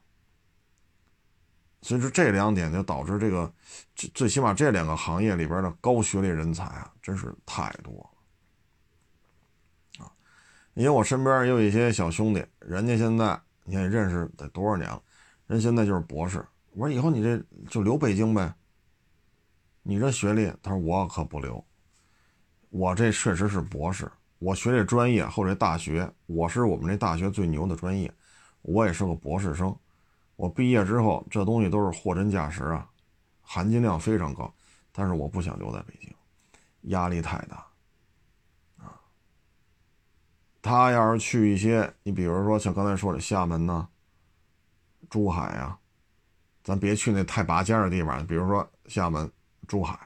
所以说这两点就导致这个，最最起码这两个行业里边的高学历人才啊，真是太多了，啊。因为我身边也有一些小兄弟，人家现在你看认识得多少年了，人现在就是博士。我说以后你这就留北京呗。你这学历，他说我可不留。我这确实是博士，我学这专业或者大学，我是我们这大学最牛的专业，我也是个博士生。我毕业之后，这东西都是货真价实啊，含金量非常高。但是我不想留在北京，压力太大。他要是去一些，你比如说像刚才说的厦门呐、珠海呀，咱别去那太拔尖的地方。比如说厦门、珠海，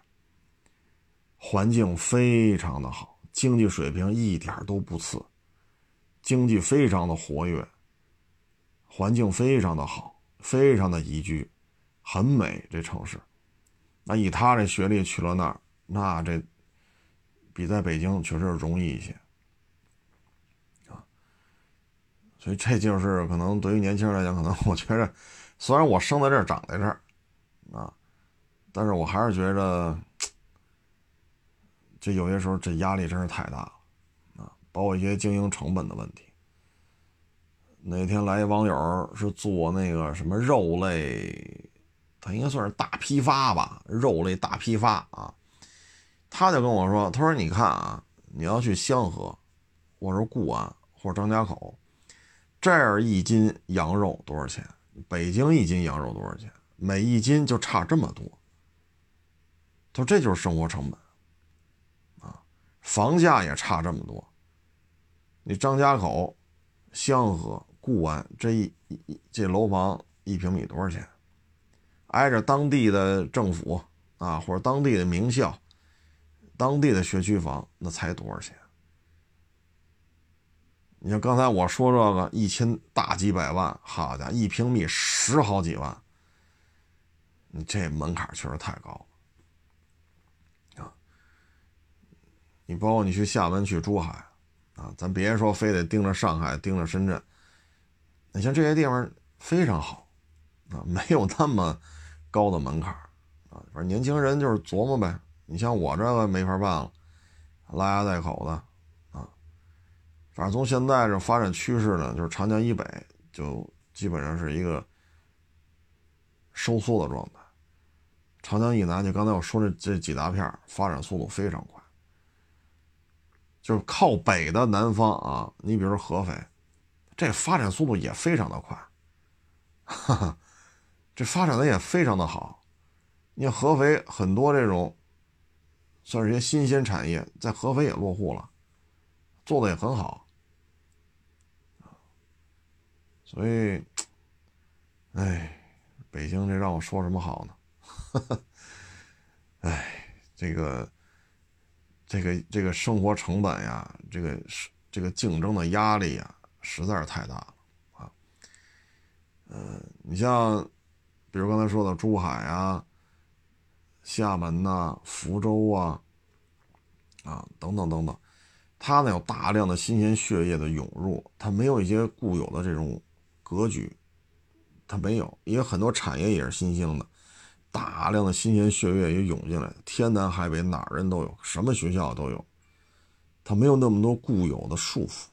环境非常的好，经济水平一点都不次，经济非常的活跃，环境非常的好，非常的宜居，很美。这城市，那以他这学历去了那儿，那这比在北京确实容易一些。所以这就是可能对于年轻人来讲，可能我觉着，虽然我生在这儿长在这儿，啊，但是我还是觉着，这有些时候这压力真是太大了，啊，包括一些经营成本的问题。那天来一网友是做那个什么肉类，他应该算是大批发吧，肉类大批发啊，他就跟我说，他说你看啊，你要去香河，或者固安，或者张家口。这儿一斤羊肉多少钱？北京一斤羊肉多少钱？每一斤就差这么多。说这就是生活成本啊，房价也差这么多。你张家口、香河、固安这一一这楼房一平米多少钱？挨着当地的政府啊，或者当地的名校、当地的学区房，那才多少钱？你像刚才我说这个一千大几百万，好家伙，一平米十好几万，你这门槛确实太高了你包括你去厦门、去珠海啊，咱别说非得盯着上海、盯着深圳，你像这些地方非常好啊，没有那么高的门槛啊。反正年轻人就是琢磨呗，你像我这个没法办了，拉家带口的。反正从现在这发展趋势呢，就是长江以北就基本上是一个收缩的状态，长江以南就刚才我说的这几大片发展速度非常快，就是靠北的南方啊，你比如说合肥，这发展速度也非常的快，哈哈，这发展的也非常的好，你看合肥很多这种算是一些新鲜产业，在合肥也落户了，做的也很好。所以，哎，北京这让我说什么好呢？<laughs> 哎，这个，这个，这个生活成本呀，这个是这个竞争的压力呀，实在是太大了啊。呃，你像，比如刚才说的珠海啊、厦门呐、福州啊，啊，等等等等，它呢有大量的新鲜血液的涌入，它没有一些固有的这种。格局，它没有，因为很多产业也是新兴的，大量的新鲜血液也涌进来，天南海北哪人都有，什么学校都有，它没有那么多固有的束缚，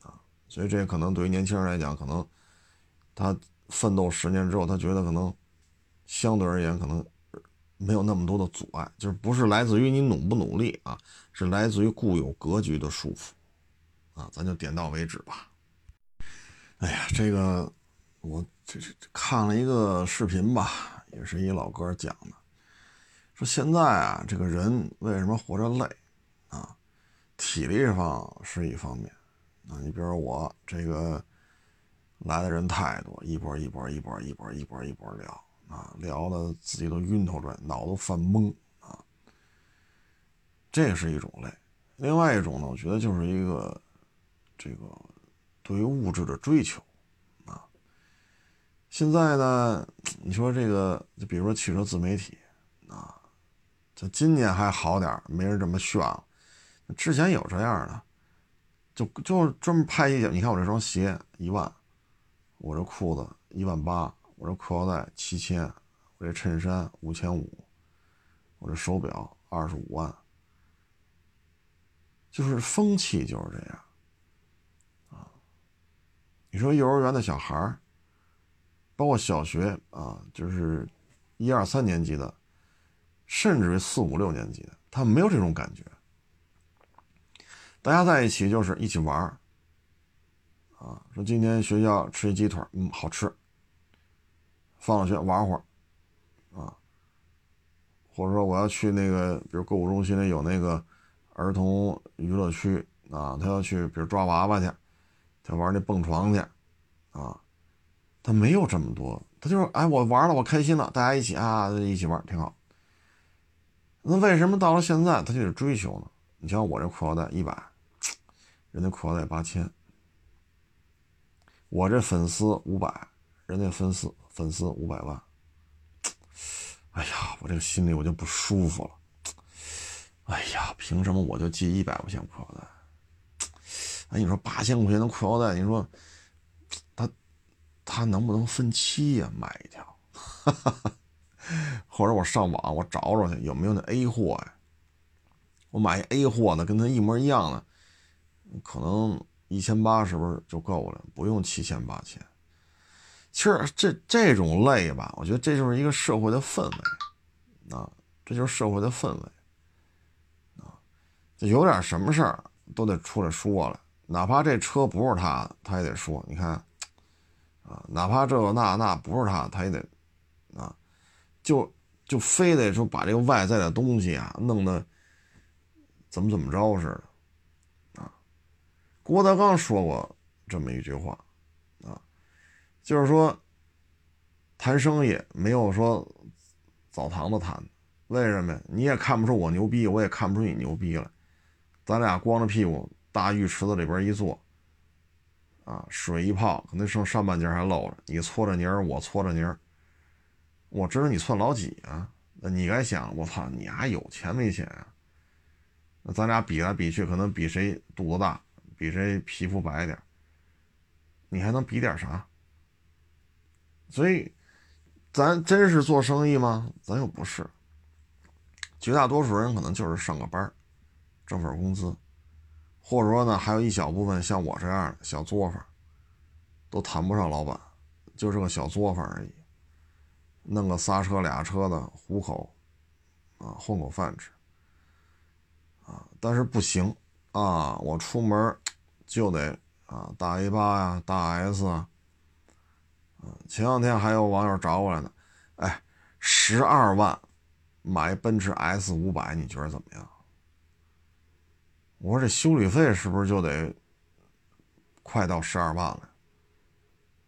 啊，所以这可能对于年轻人来讲，可能他奋斗十年之后，他觉得可能相对而言可能没有那么多的阻碍，就是不是来自于你努不努力啊，是来自于固有格局的束缚，啊，咱就点到为止吧。哎呀，这个我这这看了一个视频吧，也是一老哥讲的，说现在啊，这个人为什么活着累啊？体力上是一方面啊，你比如我这个来的人太多，一波一波一波一波一波一波聊啊，聊的自己都晕头转，脑子犯懵啊，这是一种累。另外一种呢，我觉得就是一个这个。对于物质的追求，现在呢，你说这个，就比如说汽车自媒体，啊，这今年还好点没人这么炫了。之前有这样的，就就专门拍一些，你看我这双鞋一万，我这裤子一万八，我这裤腰带七千，我这衬衫五千五，我这手表二十五万，就是风气就是这样啊。你说幼儿园的小孩儿，包括小学啊，就是一二三年级的，甚至于四五六年级的，他没有这种感觉。大家在一起就是一起玩，啊，说今天学校吃鸡腿，嗯，好吃。放了学玩会儿，啊，或者说我要去那个，比如购物中心里有那个儿童娱乐区啊，他要去，比如抓娃娃去。他玩那蹦床去，啊，他没有这么多，他就是哎，我玩了，我开心了，大家一起啊，一起玩挺好。那为什么到了现在他就得追求呢？你像我这裤腰带一百，人家裤腰带八千，我这粉丝五百，人家粉丝粉丝五百万，哎呀，我这个心里我就不舒服了。哎呀，凭什么我就系一百块钱裤腰带？哎，你说八千块钱的裤腰带，你说他能不能分期呀？买一条，<laughs> 或者我上网我找找去有没有那 A 货呀？我买 A 货呢，跟他一模一样的，可能一千八是不是就够了？不用七千八千。其实这这种累吧，我觉得这就是一个社会的氛围啊，这就是社会的氛围啊，就有点什么事儿都得出来说了，哪怕这车不是他的，他也得说。你看哪怕这个那那不是他，他也得啊，就就非得说把这个外在的东西啊弄得。怎么怎么着似的，啊，郭德纲说过这么一句话，啊，就是说谈生意没有说澡堂子谈，为什么呀？你也看不出我牛逼，我也看不出你牛逼来，咱俩光着屁股大浴池子里边一坐，啊，水一泡，可能剩上半截还露着，你搓着泥儿，我搓着泥儿，我知道你算老几啊？那你该想，我操，你还有钱没钱啊？那咱俩比来比去，可能比谁肚子大，比谁皮肤白点你还能比点啥？所以，咱真是做生意吗？咱又不是。绝大多数人可能就是上个班挣份工资，或者说呢，还有一小部分像我这样的小作坊，都谈不上老板，就是个小作坊而已，弄个仨车俩车的糊口，啊，混口饭吃。啊，但是不行啊！我出门就得啊，大 A 八呀，大 S 啊。前两天还有网友找我来呢，哎，十二万买奔驰 S 五百，你觉得怎么样？我说这修理费是不是就得快到十二万了？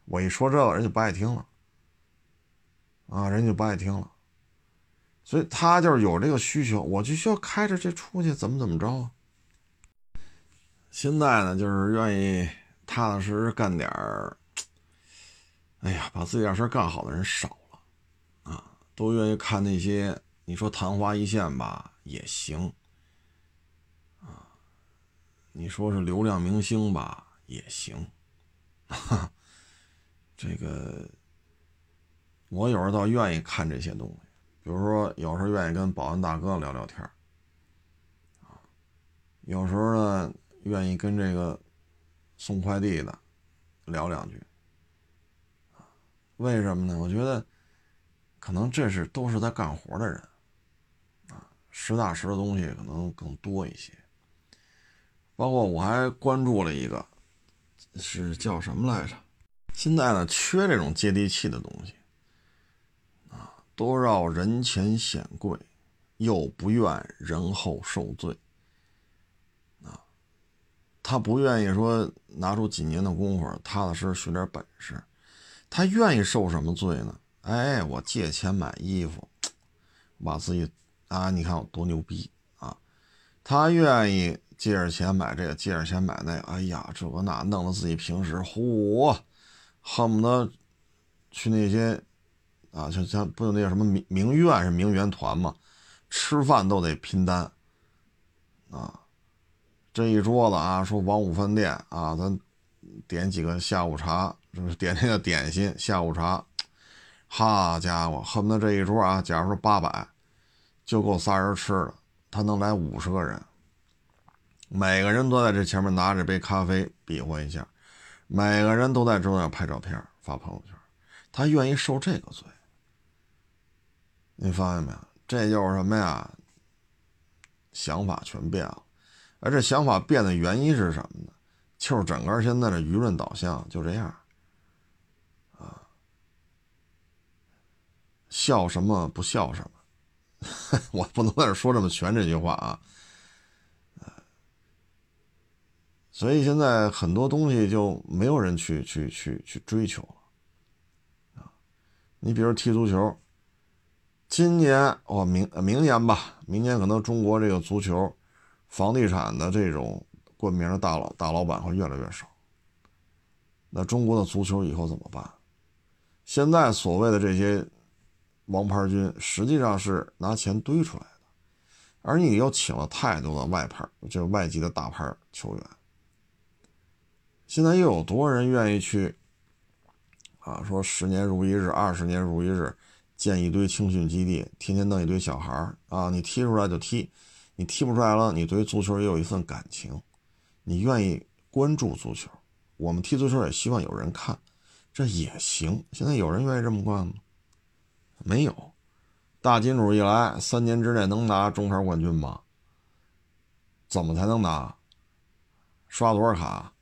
我一说这个，人就不爱听了啊，人就不爱听了。所以他就是有这个需求，我就需要开着这出去，怎么怎么着。现在呢，就是愿意踏踏实实干点儿，哎呀，把自己点事干好的人少了啊，都愿意看那些你说昙花一现吧也行，你说是流量明星吧也行，这个我有时候倒愿意看这些东西。比如说，有时候愿意跟保安大哥聊聊天啊，有时候呢，愿意跟这个送快递的聊两句，为什么呢？我觉得可能这是都是在干活的人，啊，实打实的东西可能更多一些。包括我还关注了一个，是叫什么来着？现在呢，缺这种接地气的东西。啊都绕人前显贵，又不愿人后受罪。啊，他不愿意说拿出几年的功夫，踏踏实实学点本事。他愿意受什么罪呢？哎，我借钱买衣服，把自己啊，你看我多牛逼啊！他愿意借着钱买这个，借着钱买那个。哎呀，这个那弄得自己平时嚯，恨不得去那些。啊，像像不有那个什么名名媛是名媛团嘛，吃饭都得拼单，啊，这一桌子啊，说王五饭店啊，咱点几个下午茶，就是点那个点心下午茶，好家伙，恨不得这一桌啊，假如说八百，就够仨人吃了，他能来五十个人，每个人都在这前面拿着杯咖啡比划一下，每个人都在桌上拍照片发朋友圈，他愿意受这个罪。你发现没有？这就是什么呀？想法全变了，而这想法变的原因是什么呢？就是整个现在的舆论导向就这样，啊，笑什么不笑什么，<laughs> 我不能在这说这么全这句话啊，所以现在很多东西就没有人去去去去追求了，啊，你比如踢足球。今年哦，明明年吧，明年可能中国这个足球、房地产的这种冠名的大老、大老板会越来越少。那中国的足球以后怎么办？现在所谓的这些王牌军，实际上是拿钱堆出来的，而你又请了太多的外牌，就是外籍的大牌球员。现在又有多少人愿意去啊？说十年如一日，二十年如一日，建一堆青训基地，天天弄一堆小孩儿啊！你踢出来就踢，你踢不出来了，你对足球也有一份感情，你愿意关注足球。我们踢足球也希望有人看，这也行。现在有人愿意这么干吗？没有。大金主一来，三年之内能拿中超冠军吗？怎么才能拿？刷多少卡？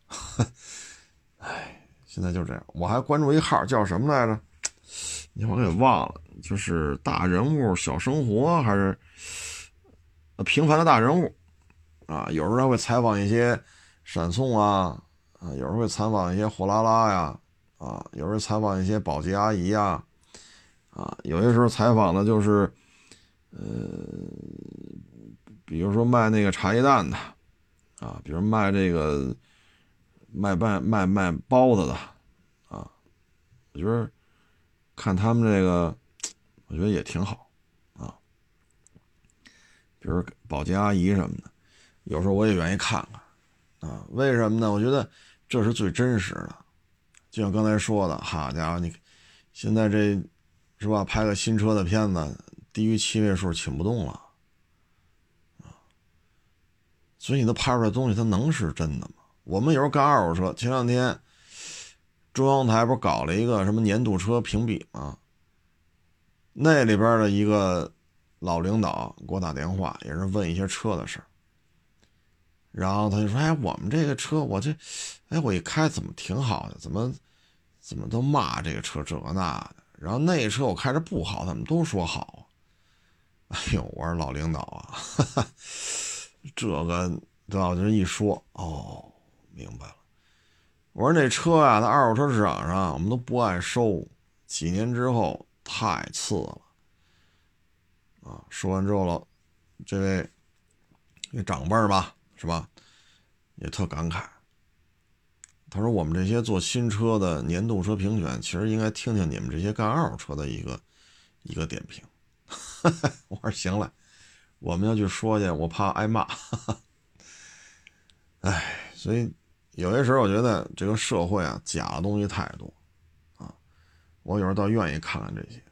哎，现在就这样。我还关注一号叫什么来着？你我给忘了，就是大人物小生活还是平凡的大人物啊？有时候还会采访一些闪送啊。啊，有时候会采访一些货拉拉呀，啊，有时候采访一些保洁阿姨呀，啊，有些时候采访的就是，呃，比如说卖那个茶叶蛋的，啊，比如卖这个卖卖卖卖包子的，啊，我觉得看他们这个，我觉得也挺好，啊，比如保洁阿姨什么的，有时候我也愿意看看，啊，为什么呢？我觉得。这是最真实的，就像刚才说的，好家伙，你现在这是吧？拍个新车的片子，低于七位数请不动了啊！所以你都拍出来东西，它能是真的吗？我们有时候干二手车，前两天中央台不是搞了一个什么年度车评比吗？那里边的一个老领导给我打电话，也是问一些车的事儿。然后他就说：“哎，我们这个车，我这，哎，我一开怎么挺好的？怎么，怎么都骂这个车这个那的？然后那车我开着不好，他们都说好。哎呦，我说老领导啊，哈哈，这个对吧？我这一说，哦，明白了。我说那车啊，在二手车市场上，我们都不爱收，几年之后太次了。啊，说完之后了，这位，那长辈吧。”是吧？也特感慨。他说：“我们这些做新车的年度车评选，其实应该听听你们这些干二手车的一个一个点评。<laughs> ”我说：“行了，我们要去说去，我怕挨骂。<laughs> ”哎，所以有些时候我觉得这个社会啊，假的东西太多啊。我有时候倒愿意看看这些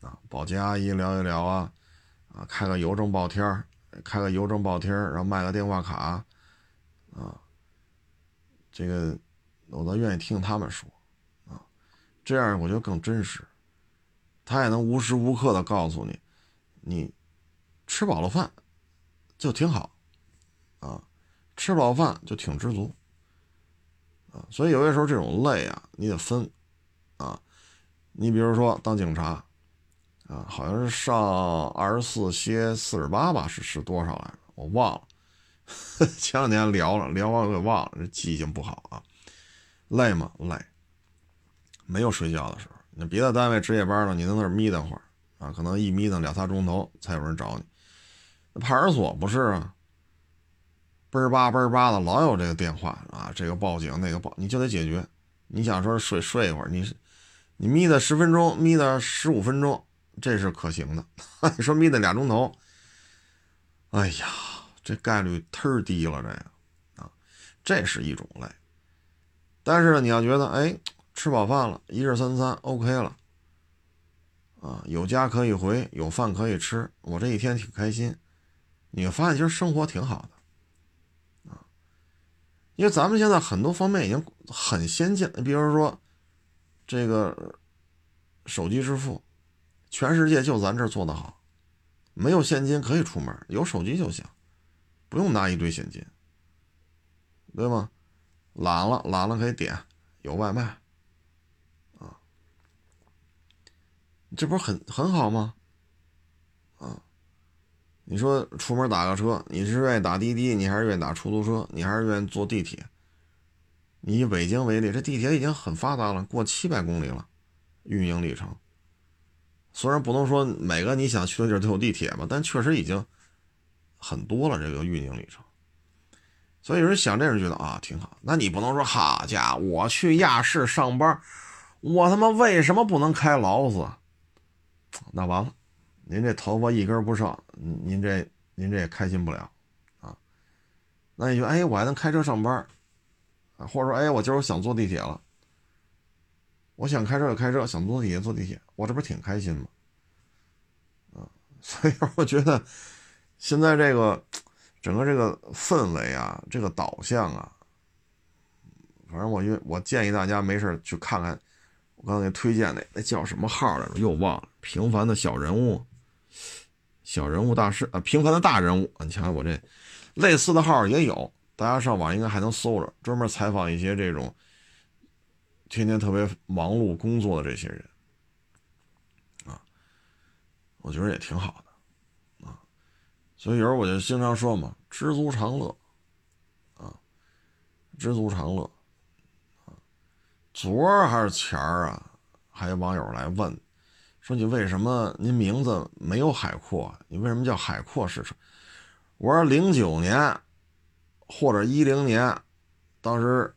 啊，保洁阿姨聊一聊啊，啊，开个邮政报贴。开个邮政报贴，然后卖个电话卡，啊，这个我倒愿意听他们说，啊，这样我觉得更真实。他也能无时无刻的告诉你，你吃饱了饭就挺好，啊，吃饱饭就挺知足，所以有些时候这种累啊，你得分，啊，你比如说当警察。啊，好像是上二十四歇四十八吧，是是多少来着？我忘了。<laughs> 前两天聊了，聊完我给忘了，这记性不好啊。累吗？累。没有睡觉的时候。那别的单位值夜班呢，你在那儿眯瞪会儿啊？可能一眯瞪两仨钟头才有人找你。那派出所不是啊？嘣儿吧嘣儿吧的，老有这个电话啊，这个报警那个报，你就得解决。你想说睡睡一会儿，你你眯的十分钟，眯的十五分钟。这是可行的，<laughs> 你说眯得俩钟头，哎呀，这概率忒低了，这个啊，这是一种累。但是呢，你要觉得哎，吃饱饭了，一日三餐 OK 了，啊，有家可以回，有饭可以吃，我这一天挺开心。你会发现，其实生活挺好的，因为咱们现在很多方面已经很先进，比如说这个手机支付。全世界就咱这儿做得好，没有现金可以出门，有手机就行，不用拿一堆现金，对吗？懒了懒了可以点，有外卖，啊，这不是很很好吗？啊，你说出门打个车，你是愿意打滴滴，你还是愿意打出租车，你还是愿意坐地铁？你以北京为例，这地铁已经很发达了，过七百公里了，运营里程。虽然不能说每个你想去的地儿都有地铁吧，但确实已经很多了。这个运营里程，所以有人想这人觉得啊挺好。那你不能说好家伙，我去亚市上班，我他妈为什么不能开劳斯？那完了，您这头发一根不剩，您这您这也开心不了啊。那你就哎，我还能开车上班啊，或者说，哎，我今儿我想坐地铁了，我想开车就开车，想坐地铁坐地铁，我这不是挺开心吗？啊，<laughs> 所以我觉得现在这个整个这个氛围啊，这个导向啊，反正我因为我建议大家没事去看看，我刚才推荐那那叫什么号来着，又忘了，平凡的小人物。小人物大师啊，平凡的大人物你瞧瞧我这类似的号也有，大家上网应该还能搜着，专门采访一些这种天天特别忙碌工作的这些人啊，我觉得也挺好的啊。所以有时候我就经常说嘛，知足常乐啊，知足常乐啊。昨儿还是前儿啊，还有网友来问。说你为什么您名字没有海阔？你为什么叫海阔试车？我说零九年或者一零年，当时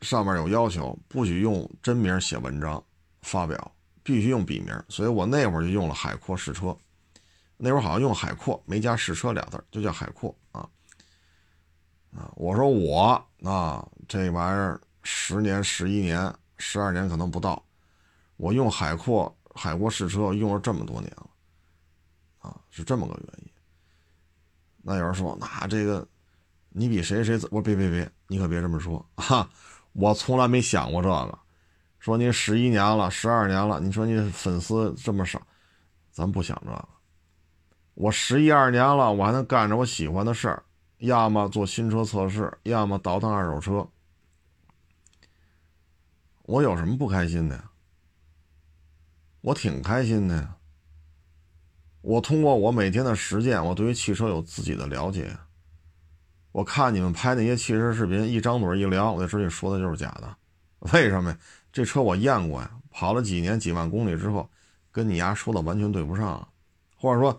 上面有要求，不许用真名写文章发表，必须用笔名，所以我那会儿就用了海阔试车。那会儿好像用海阔没加试车俩字，就叫海阔啊啊！我说我啊，这玩意儿十年、十一年、十二年可能不到，我用海阔。海国试车用了这么多年了，啊，是这么个原因。那有人说，那这个你比谁谁？我别别别，你可别这么说哈！我从来没想过这个。说你十一年了，十二年了，你说你粉丝这么少，咱不想这个。我十一二年了，我还能干着我喜欢的事儿，要么做新车测试，要么倒腾二手车。我有什么不开心的呀？我挺开心的呀！我通过我每天的实践，我对于汽车有自己的了解。我看你们拍那些汽车视频，一张嘴一聊，我就知道你说的就是假的。为什么呀？这车我验过呀，跑了几年几万公里之后，跟你丫说的完全对不上。或者说，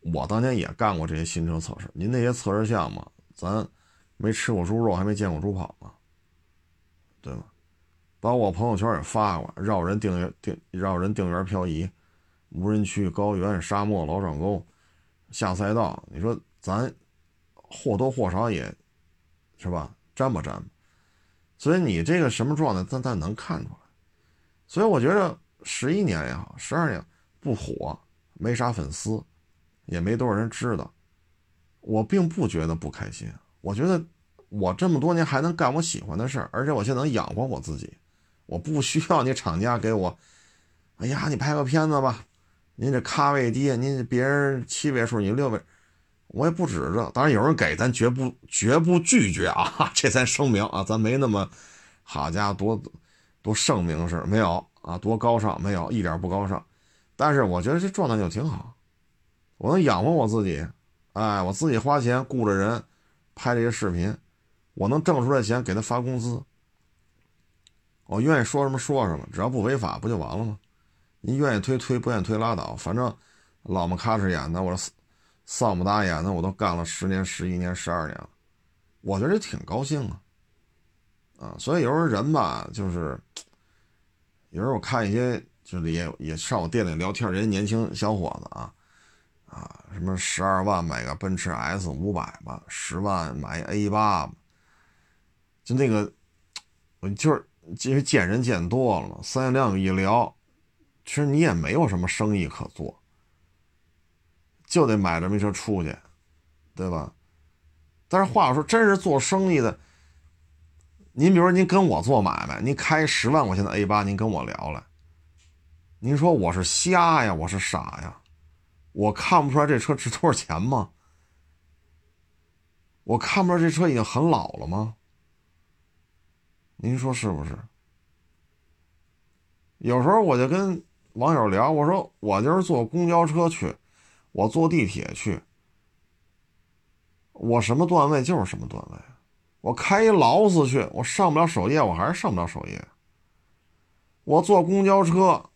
我当年也干过这些新车测试，您那些测试项目，咱没吃过猪肉，还没见过猪跑呢，对吗？把我朋友圈也发过，绕人定圆定绕人定圆漂移，无人区、高原、沙漠、老掌沟、下赛道，你说咱或多或少也是吧？沾吧沾吧。所以你这个什么状态，咱咱能看出来。所以我觉得十一年也好，十二年不火，没啥粉丝，也没多少人知道，我并不觉得不开心。我觉得我这么多年还能干我喜欢的事儿，而且我现在能养活我自己。我不需要你厂家给我，哎呀，你拍个片子吧，您这咖位低，您别人七位数，你六位，我也不指着。当然有人给，咱绝不绝不拒绝啊，<laughs> 这咱声明啊，咱没那么，好家伙，多多盛名是没有啊，多高尚没有，一点不高尚。但是我觉得这状态就挺好，我能养活我自己，哎，我自己花钱雇着人拍这些视频，我能挣出来钱给他发工资。我愿意说什么说什么，只要不违法不就完了吗？您愿意推推，不愿意推拉倒，反正老么咔哧眼的，我丧不打眼的，我都干了十年、十一年、十二年了，我觉得挺高兴啊，啊，所以有时候人吧，就是有时候我看一些就是也也上我店里聊天，人家年轻小伙子啊啊，什么十二万买个奔驰 S 五百吧，十万买 A 八吧，就那个我就是。因为见人见多了，三言两语一聊，其实你也没有什么生意可做，就得买这么一车出去，对吧？但是话说，真是做生意的，您比如说您跟我做买卖，您开十万块钱的 A 八，您跟我聊来，您说我是瞎呀，我是傻呀？我看不出来这车值多少钱吗？我看不出来这车已经很老了吗？您说是不是？有时候我就跟网友聊，我说我就是坐公交车去，我坐地铁去，我什么段位就是什么段位。我开一劳斯去，我上不了首页，我还是上不了首页。我坐公交车，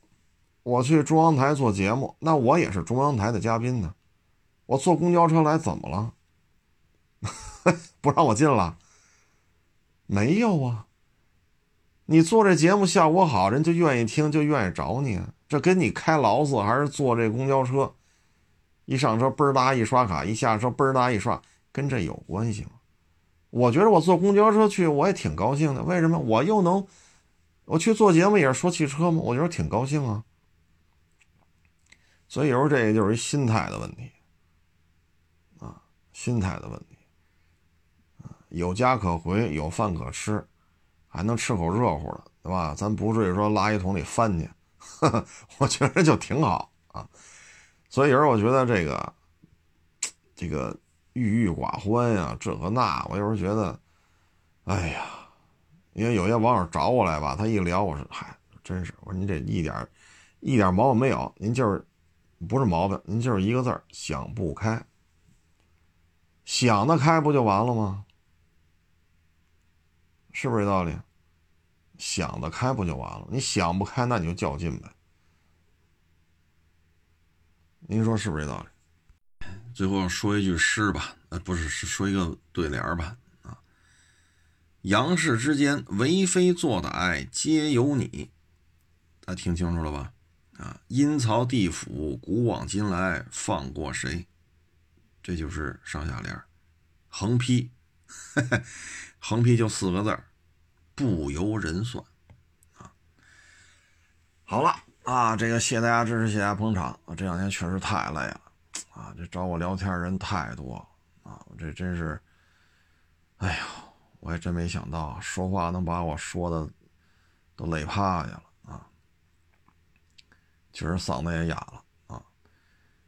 我去中央台做节目，那我也是中央台的嘉宾呢。我坐公交车来怎么了？<laughs> 不让我进了？没有啊。你做这节目效果好，人就愿意听，就愿意找你。这跟你开劳斯还是坐这公交车，一上车嘣儿哒一刷卡，一下车嘣儿哒一刷，跟这有关系吗？我觉得我坐公交车去我也挺高兴的，为什么？我又能，我去做节目也是说汽车吗，我觉得挺高兴啊。所以有时候这就是一心态的问题，啊，心态的问题，有家可回，有饭可吃，还能吃口热乎的，对吧？咱不至于说垃圾桶里翻去，<laughs> 我觉得就挺好啊。所以有时候我觉得这个，这个郁郁寡欢呀，这个那，我有时候觉得，哎呀，因为有些网友找我来吧，他一聊，我说，嗨，真是，我说您这一点一点毛病没有，您就是。不是毛病，您就是一个字儿想不开。想得开不就完了吗？是不是这道理？想得开不就完了？你想不开，那你就较劲呗。您说是不是这道理？最后说一句诗吧，呃，不是，是说一个对联吧，啊，杨氏之间为非作歹皆由你，大家听清楚了吧？啊！阴曹地府，古往今来，放过谁？这就是上下联，横批，<laughs> 横批就四个字儿：不由人算。啊，好了啊，这个谢谢大家支持，谢谢大家捧场啊。这两天确实太累了啊！这找我聊天人太多啊！这真是，哎呀，我还真没想到说话能把我说的都累趴下了啊。确实嗓子也哑了啊！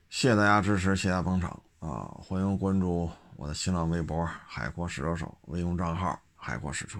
谢谢大家支持，谢谢大家捧场啊！欢迎关注我的新浪微博“海阔试车手”微信账号“海阔试车”。